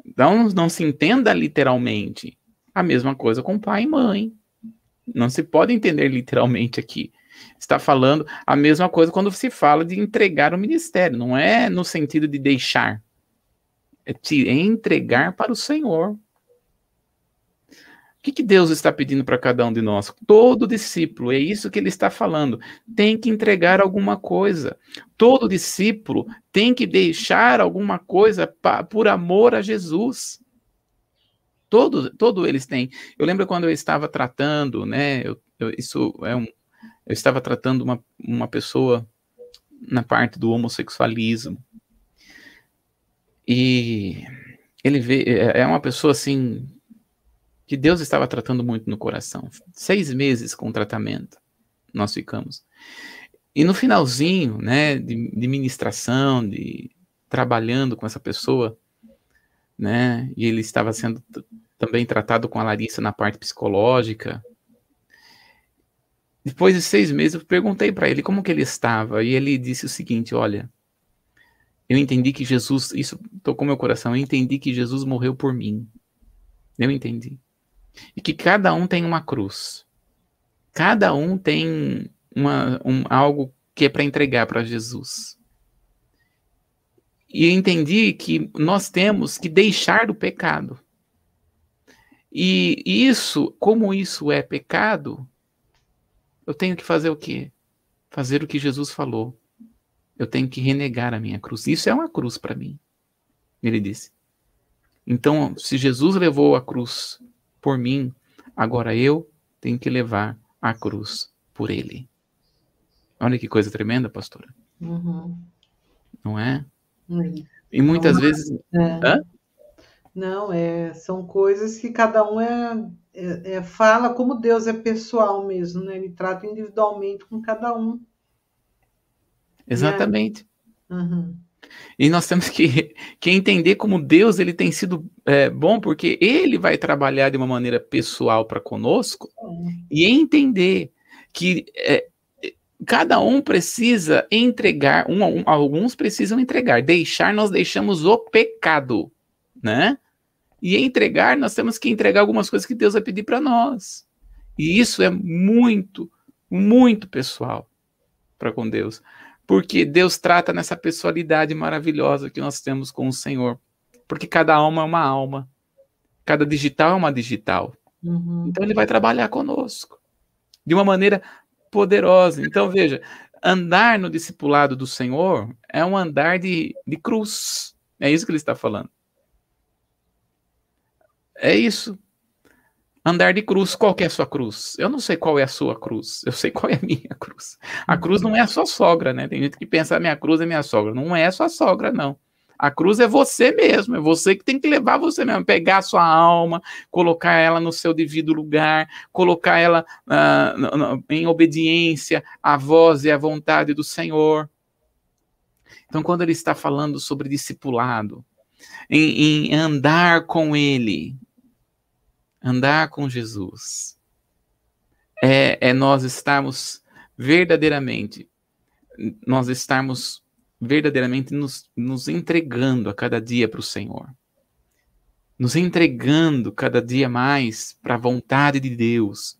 Então, não se entenda literalmente. A mesma coisa com pai e mãe. Não se pode entender literalmente aqui. Está falando a mesma coisa quando se fala de entregar o ministério. Não é no sentido de deixar. É te entregar para o Senhor. O que, que Deus está pedindo para cada um de nós? Todo discípulo, é isso que ele está falando, tem que entregar alguma coisa. Todo discípulo tem que deixar alguma coisa pa, por amor a Jesus. Todo, todo eles têm. Eu lembro quando eu estava tratando, né? Eu, eu, isso é um. Eu estava tratando uma, uma pessoa na parte do homossexualismo. E ele vê, é, é uma pessoa assim que Deus estava tratando muito no coração. Seis meses com tratamento nós ficamos. E no finalzinho, né, de, de ministração, de trabalhando com essa pessoa, né, e ele estava sendo também tratado com a Larissa na parte psicológica. Depois de seis meses, eu perguntei para ele como que ele estava, e ele disse o seguinte: Olha, eu entendi que Jesus, isso tocou meu coração, eu entendi que Jesus morreu por mim. Eu entendi. E que cada um tem uma cruz. Cada um tem uma, um, algo que é para entregar para Jesus. E entendi que nós temos que deixar do pecado. E isso, como isso é pecado, eu tenho que fazer o quê? Fazer o que Jesus falou. Eu tenho que renegar a minha cruz. Isso é uma cruz para mim. Ele disse. Então, se Jesus levou a cruz por mim, agora eu tenho que levar a cruz por ele. Olha que coisa tremenda, pastora. Uhum. Não é? Hum. E muitas Não, vezes. É. Não, é, são coisas que cada um é, é, é, fala como Deus é pessoal mesmo, né? Ele trata individualmente com cada um. Exatamente. Uhum. E nós temos que, que entender como Deus ele tem sido é, bom, porque ele vai trabalhar de uma maneira pessoal para conosco e entender que é, cada um precisa entregar, um, um, alguns precisam entregar, deixar, nós deixamos o pecado, né? E entregar, nós temos que entregar algumas coisas que Deus vai pedir para nós. E isso é muito, muito pessoal para com Deus. Porque Deus trata nessa pessoalidade maravilhosa que nós temos com o Senhor. Porque cada alma é uma alma. Cada digital é uma digital. Uhum. Então ele vai trabalhar conosco. De uma maneira poderosa. Então, veja, andar no discipulado do Senhor é um andar de, de cruz. É isso que ele está falando. É isso. Andar de cruz, qual que é a sua cruz? Eu não sei qual é a sua cruz, eu sei qual é a minha cruz. A cruz não é a sua sogra, né? Tem gente que pensa, a minha cruz é minha sogra. Não é a sua sogra, não. A cruz é você mesmo, é você que tem que levar você mesmo, pegar a sua alma, colocar ela no seu devido lugar, colocar ela uh, em obediência à voz e à vontade do Senhor. Então, quando ele está falando sobre discipulado, em, em andar com Ele, andar com Jesus, é, é nós estarmos verdadeiramente, nós estarmos verdadeiramente nos, nos entregando a cada dia para o Senhor. Nos entregando cada dia mais para a vontade de Deus.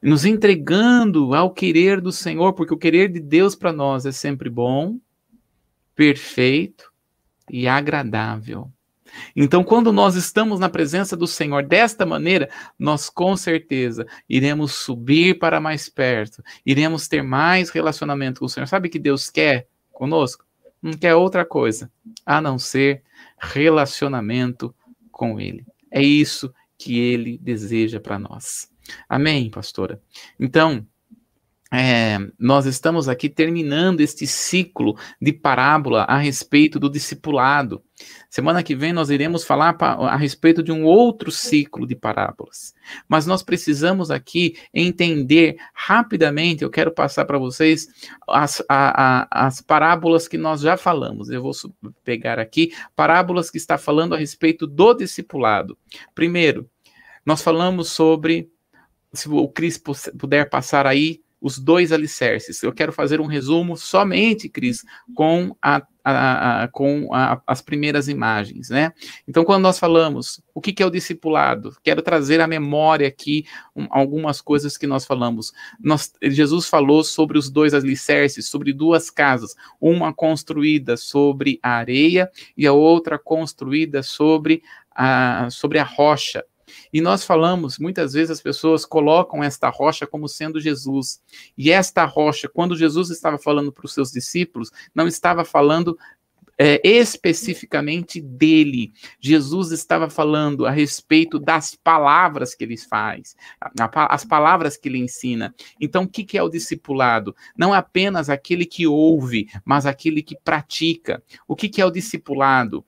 Nos entregando ao querer do Senhor, porque o querer de Deus para nós é sempre bom, perfeito e agradável. Então, quando nós estamos na presença do Senhor desta maneira, nós com certeza iremos subir para mais perto, iremos ter mais relacionamento com o Senhor. Sabe o que Deus quer conosco? Não quer outra coisa a não ser relacionamento com Ele. É isso que Ele deseja para nós. Amém, pastora? Então, é, nós estamos aqui terminando este ciclo de parábola a respeito do discipulado. Semana que vem nós iremos falar a respeito de um outro ciclo de parábolas. Mas nós precisamos aqui entender rapidamente, eu quero passar para vocês as, a, a, as parábolas que nós já falamos. Eu vou pegar aqui parábolas que está falando a respeito do discipulado. Primeiro, nós falamos sobre, se o Cris puder passar aí, os dois alicerces. Eu quero fazer um resumo somente, Cris, com, a, a, a com as primeiras imagens, né? Então, quando nós falamos o que, que é o discipulado, quero trazer à memória aqui um, algumas coisas que nós falamos. Nós, Jesus falou sobre os dois alicerces, sobre duas casas, uma construída sobre a areia e a outra construída sobre a, sobre a rocha. E nós falamos, muitas vezes as pessoas colocam esta rocha como sendo Jesus. E esta rocha, quando Jesus estava falando para os seus discípulos, não estava falando é, especificamente dele. Jesus estava falando a respeito das palavras que ele faz, as palavras que ele ensina. Então, o que, que é o discipulado? Não apenas aquele que ouve, mas aquele que pratica. O que, que é o discipulado?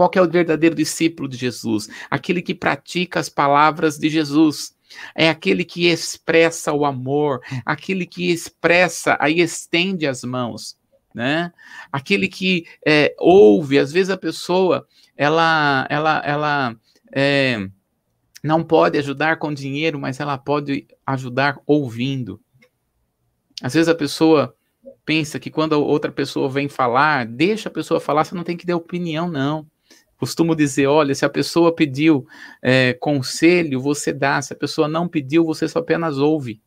Qual é o verdadeiro discípulo de Jesus? Aquele que pratica as palavras de Jesus. É aquele que expressa o amor, aquele que expressa, aí estende as mãos, né? Aquele que é, ouve, às vezes a pessoa, ela, ela, ela é, não pode ajudar com dinheiro, mas ela pode ajudar ouvindo. Às vezes a pessoa pensa que quando outra pessoa vem falar, deixa a pessoa falar, você não tem que dar opinião, não costumo dizer: olha, se a pessoa pediu é, conselho, você dá, se a pessoa não pediu, você só apenas ouve.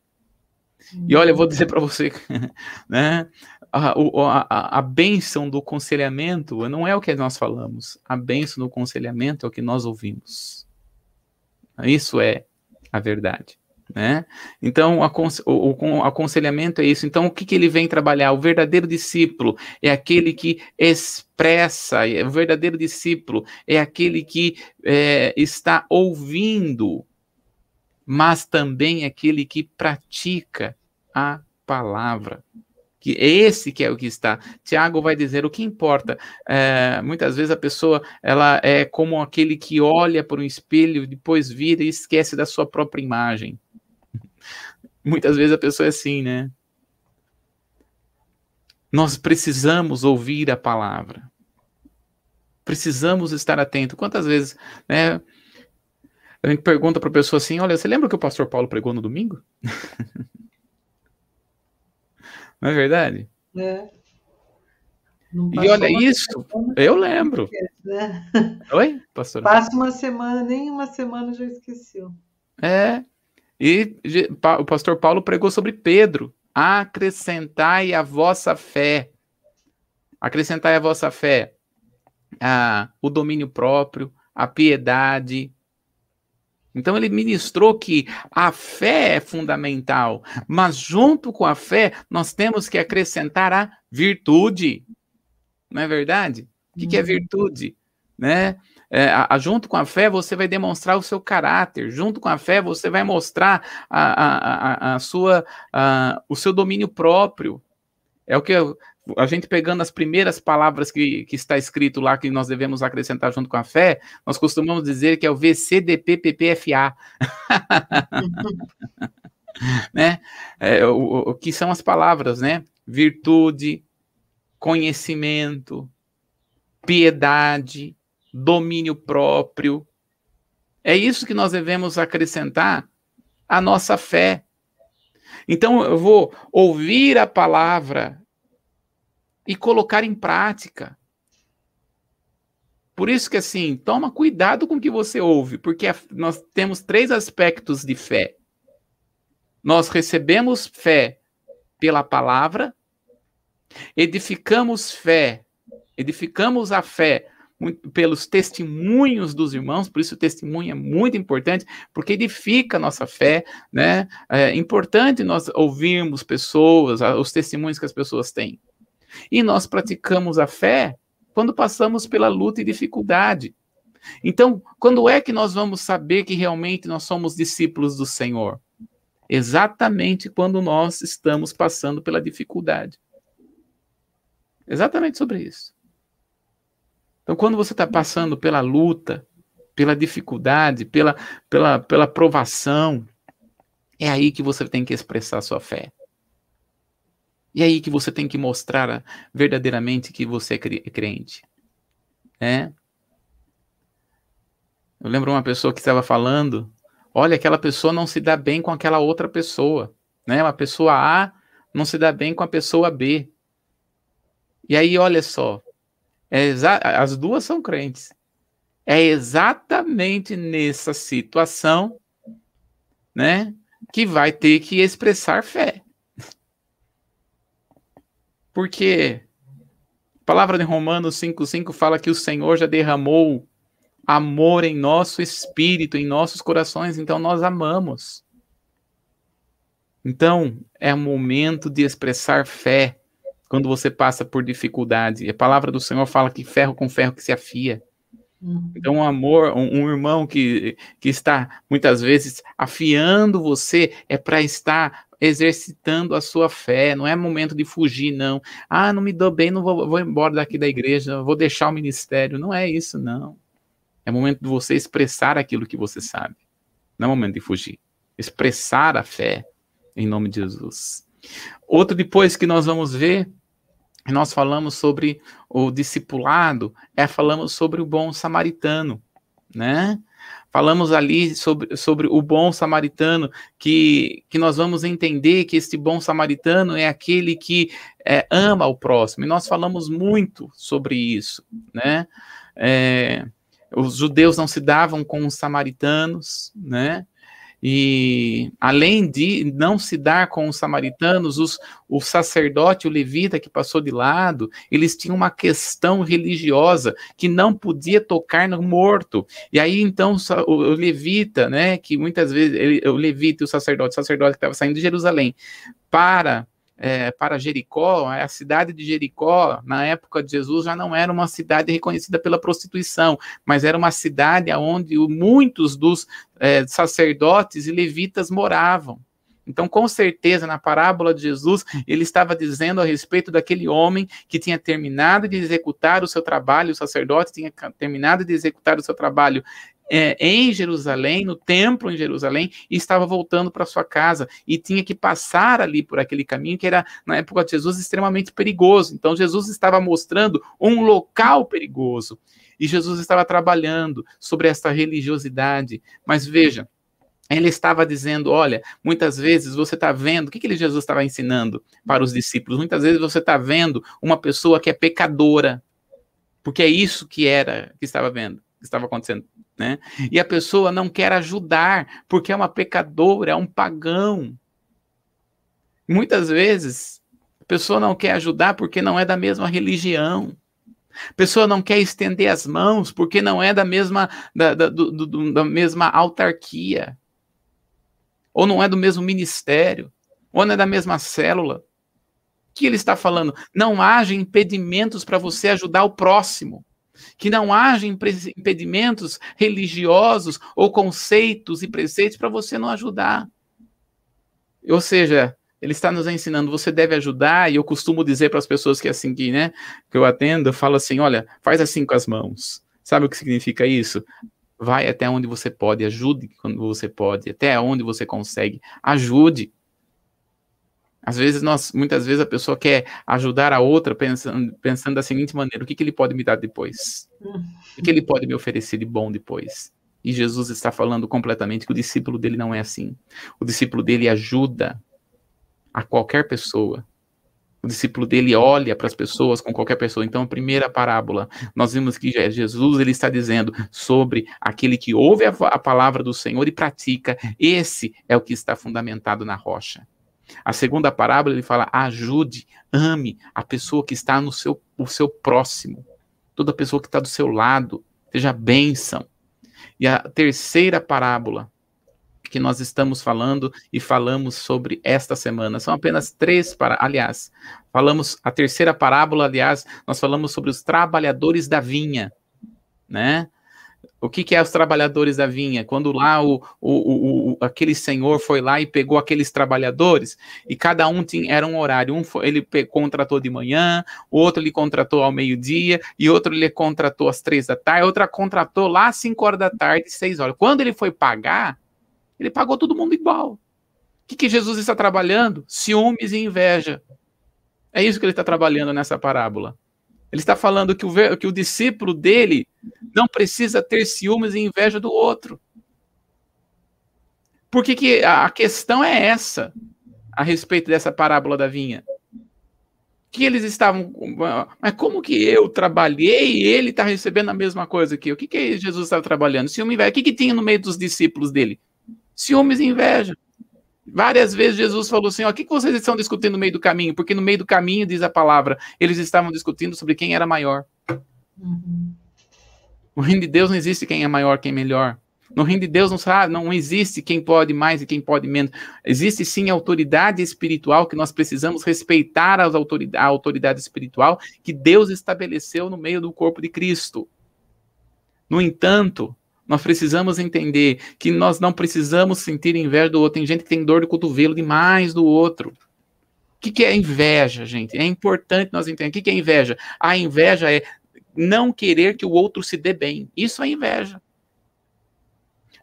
E olha, eu vou dizer para você, né? A, a, a bênção do conselhamento não é o que nós falamos, a bênção do conselhamento é o que nós ouvimos. Isso é a verdade. Né? Então, o, aconselhamento é isso. Então, o que, que ele vem trabalhar? O verdadeiro discípulo é aquele que expressa, é, o verdadeiro discípulo é aquele que é, está ouvindo, mas também é aquele que pratica a palavra. que esse que é o que está. Tiago vai dizer o que importa. É, muitas vezes a pessoa ela é como aquele que olha para um espelho, depois vira e esquece da sua própria imagem. Muitas vezes a pessoa é assim, né? Nós precisamos ouvir a palavra. Precisamos estar atento. Quantas vezes, né? A gente pergunta para a pessoa assim: Olha, você lembra que o pastor Paulo pregou no domingo? Não é verdade? É. E olha isso, eu lembro. Né? Oi, pastor? Passa uma semana, nem uma semana já esqueceu. É. E o pastor Paulo pregou sobre Pedro. Acrescentai a vossa fé. Acrescentai a vossa fé. Ah, o domínio próprio, a piedade, então ele ministrou que a fé é fundamental, mas junto com a fé nós temos que acrescentar a virtude. Não é verdade? O que, que é uhum. virtude? Né? É, a, a, junto com a fé você vai demonstrar o seu caráter, junto com a fé você vai mostrar a, a, a, sua, o seu domínio próprio. É o que eu, a gente pegando as primeiras palavras que, que está escrito lá que nós devemos acrescentar junto com a fé, nós costumamos dizer que é o VCDPPPFA. né? É, o, o que são as palavras, né? Virtude, conhecimento, piedade, domínio próprio. É isso que nós devemos acrescentar à nossa fé. Então eu vou ouvir a palavra e colocar em prática. Por isso que assim, toma cuidado com o que você ouve, porque nós temos três aspectos de fé. Nós recebemos fé pela palavra, edificamos fé, edificamos a fé pelos testemunhos dos irmãos, por isso o testemunho é muito importante, porque edifica a nossa fé, né? É importante nós ouvirmos pessoas, os testemunhos que as pessoas têm. E nós praticamos a fé quando passamos pela luta e dificuldade. Então, quando é que nós vamos saber que realmente nós somos discípulos do Senhor? Exatamente quando nós estamos passando pela dificuldade. Exatamente sobre isso. Então, quando você está passando pela luta, pela dificuldade, pela, pela, pela provação, é aí que você tem que expressar sua fé. E é aí que você tem que mostrar verdadeiramente que você é crente. É. Eu lembro uma pessoa que estava falando, olha, aquela pessoa não se dá bem com aquela outra pessoa, né? Uma pessoa A não se dá bem com a pessoa B. E aí, olha só, é as duas são crentes. É exatamente nessa situação, né, que vai ter que expressar fé. Porque a palavra de Romanos 5,5 fala que o Senhor já derramou amor em nosso espírito, em nossos corações, então nós amamos. Então, é momento de expressar fé quando você passa por dificuldade. A palavra do Senhor fala que ferro com ferro que se afia. Uhum. Então, um amor, um, um, irmão que, que está muitas vezes afiando você é para estar exercitando a sua fé, não é momento de fugir, não. Ah, não me dou bem, não vou, vou embora daqui da igreja, vou deixar o ministério. Não é isso, não. É momento de você expressar aquilo que você sabe. Não é momento de fugir. Expressar a fé em nome de Jesus. Outro depois que nós vamos ver, nós falamos sobre o discipulado, é falamos sobre o bom samaritano, né? Falamos ali sobre, sobre o bom samaritano, que, que nós vamos entender que este bom samaritano é aquele que é, ama o próximo. E nós falamos muito sobre isso, né? É, os judeus não se davam com os samaritanos, né? E além de não se dar com os samaritanos, os, o sacerdote, o levita que passou de lado, eles tinham uma questão religiosa que não podia tocar no morto. E aí então o, o levita, né, que muitas vezes ele, o levita e o sacerdote, o sacerdote que estava saindo de Jerusalém para é, para Jericó, a cidade de Jericó, na época de Jesus, já não era uma cidade reconhecida pela prostituição, mas era uma cidade onde muitos dos é, sacerdotes e levitas moravam. Então, com certeza, na parábola de Jesus, ele estava dizendo a respeito daquele homem que tinha terminado de executar o seu trabalho, o sacerdote tinha terminado de executar o seu trabalho é, em Jerusalém, no templo em Jerusalém, e estava voltando para sua casa e tinha que passar ali por aquele caminho que era, na época de Jesus, extremamente perigoso. Então, Jesus estava mostrando um local perigoso. E Jesus estava trabalhando sobre essa religiosidade. Mas veja, ele estava dizendo: olha, muitas vezes você está vendo, o que, que Jesus estava ensinando para os discípulos? Muitas vezes você está vendo uma pessoa que é pecadora, porque é isso que era, que estava vendo, que estava acontecendo. Né? E a pessoa não quer ajudar, porque é uma pecadora, é um pagão. Muitas vezes, a pessoa não quer ajudar porque não é da mesma religião. A pessoa não quer estender as mãos porque não é da mesma, da, da, do, do, da mesma autarquia ou não é do mesmo ministério, ou não é da mesma célula. O que ele está falando? Não haja impedimentos para você ajudar o próximo. Que não haja impedimentos religiosos ou conceitos e preceitos para você não ajudar. Ou seja, ele está nos ensinando, você deve ajudar, e eu costumo dizer para as pessoas que é assim que, né, que eu atendo, eu falo assim, olha, faz assim com as mãos. Sabe o que significa isso? Vai até onde você pode, ajude quando você pode, até onde você consegue, ajude. Às vezes nós, muitas vezes a pessoa quer ajudar a outra pensando, pensando da seguinte maneira: o que, que ele pode me dar depois? O que ele pode me oferecer de bom depois? E Jesus está falando completamente que o discípulo dele não é assim. O discípulo dele ajuda a qualquer pessoa o discípulo dele olha para as pessoas com qualquer pessoa. Então, a primeira parábola, nós vimos que Jesus ele está dizendo sobre aquele que ouve a, a palavra do Senhor e pratica. Esse é o que está fundamentado na rocha. A segunda parábola ele fala: ajude, ame a pessoa que está no seu, o seu próximo, toda pessoa que está do seu lado, seja bênção. E a terceira parábola que nós estamos falando e falamos sobre esta semana. São apenas três para, aliás, falamos a terceira parábola, aliás, nós falamos sobre os trabalhadores da vinha, né? O que, que é os trabalhadores da vinha? Quando lá o, o, o, aquele senhor foi lá e pegou aqueles trabalhadores e cada um tinha, era um horário. Um foi, ele contratou de manhã, o outro ele contratou ao meio-dia e outro ele contratou às três da tarde, outra contratou lá às cinco horas da tarde, seis horas. Quando ele foi pagar, ele pagou todo mundo igual. O que, que Jesus está trabalhando? Ciúmes e inveja. É isso que ele está trabalhando nessa parábola. Ele está falando que o, que o discípulo dele não precisa ter ciúmes e inveja do outro. Porque que a questão é essa a respeito dessa parábola da vinha. Que eles estavam. Mas como que eu trabalhei e ele está recebendo a mesma coisa que eu? O que, que Jesus está trabalhando? Ciúme e inveja. O que, que tinha no meio dos discípulos dele? Ciúmes e inveja. Várias vezes Jesus falou assim: ó, o que vocês estão discutindo no meio do caminho? Porque no meio do caminho, diz a palavra, eles estavam discutindo sobre quem era maior. Uhum. No reino de Deus não existe quem é maior, quem é melhor. No reino de Deus não, sabe, não existe quem pode mais e quem pode menos. Existe sim a autoridade espiritual que nós precisamos respeitar a autoridade, a autoridade espiritual que Deus estabeleceu no meio do corpo de Cristo. No entanto, nós precisamos entender que nós não precisamos sentir inveja do outro. Tem gente que tem dor de cotovelo demais do outro. O que, que é inveja, gente? É importante nós entendermos. O que, que é inveja? A inveja é não querer que o outro se dê bem. Isso é inveja.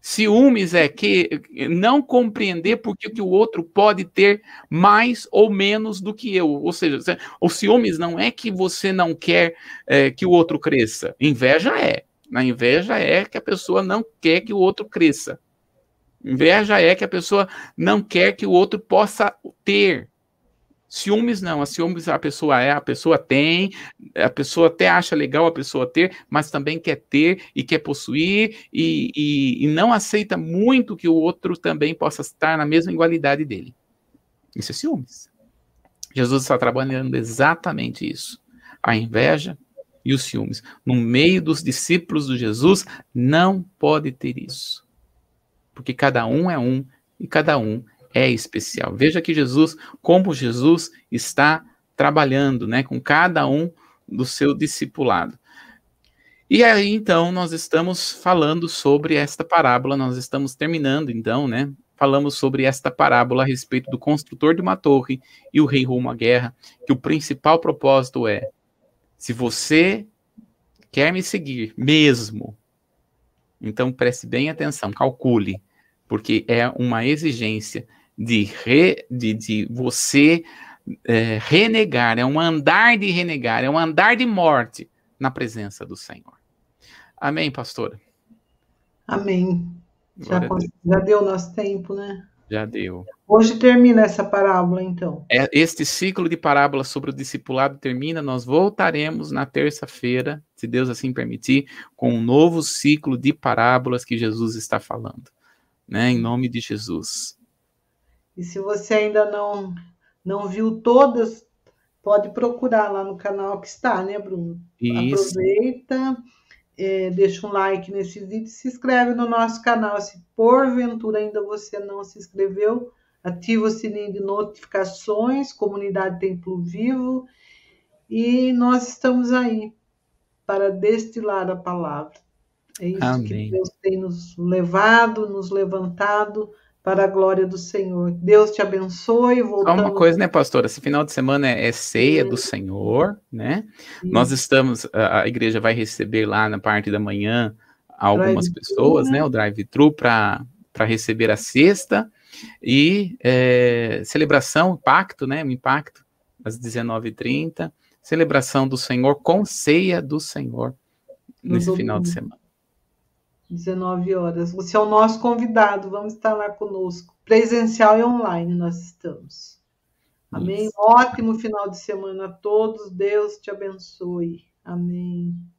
Ciúmes é que não compreender porque que o outro pode ter mais ou menos do que eu. Ou seja, o ciúmes não é que você não quer é, que o outro cresça. Inveja é. Na inveja é que a pessoa não quer que o outro cresça. Inveja é que a pessoa não quer que o outro possa ter. Ciúmes não, a ciúmes a pessoa é, a pessoa tem, a pessoa até acha legal a pessoa ter, mas também quer ter e quer possuir e, e, e não aceita muito que o outro também possa estar na mesma igualdade dele. Isso é ciúmes. Jesus está trabalhando exatamente isso. A inveja e os ciúmes. No meio dos discípulos de Jesus, não pode ter isso. Porque cada um é um e cada um é especial. Veja que Jesus, como Jesus está trabalhando, né, com cada um do seu discipulado. E aí, então, nós estamos falando sobre esta parábola, nós estamos terminando, então, né, falamos sobre esta parábola a respeito do construtor de uma torre e o rei rumo à guerra, que o principal propósito é: se você quer me seguir mesmo, então preste bem atenção, calcule, porque é uma exigência de, re, de, de você é, renegar, é um andar de renegar, é um andar de morte na presença do Senhor. Amém, pastora? Amém. Já, já deu nosso tempo, né? Já deu. Hoje termina essa parábola, então. É, este ciclo de parábolas sobre o discipulado termina. Nós voltaremos na terça-feira, se Deus assim permitir, com um novo ciclo de parábolas que Jesus está falando. Né? Em nome de Jesus. E se você ainda não, não viu todas, pode procurar lá no canal que está, né, Bruno? Isso. Aproveita é, deixa um like nesse vídeo, se inscreve no nosso canal. Se porventura ainda você não se inscreveu, ativa o sininho de notificações, Comunidade Templo Vivo, e nós estamos aí para destilar a palavra. É isso Amém. que Deus tem nos levado, nos levantado para a glória do Senhor. Deus te abençoe. Voltamos... Só uma coisa, né, pastora? Esse final de semana é, é ceia do Senhor, né? Nós estamos, a, a, igreja vai receber lá na parte da manhã algumas pessoas, né? né? O drive-thru para receber a cesta e é, celebração, impacto, né? O impacto às 19h30, celebração do Senhor com ceia do Senhor nesse final de semana. 19 horas. Você é o nosso convidado, vamos estar lá conosco. Presencial e online nós estamos. Amém? Isso. Ótimo final de semana a todos. Deus te abençoe. Amém.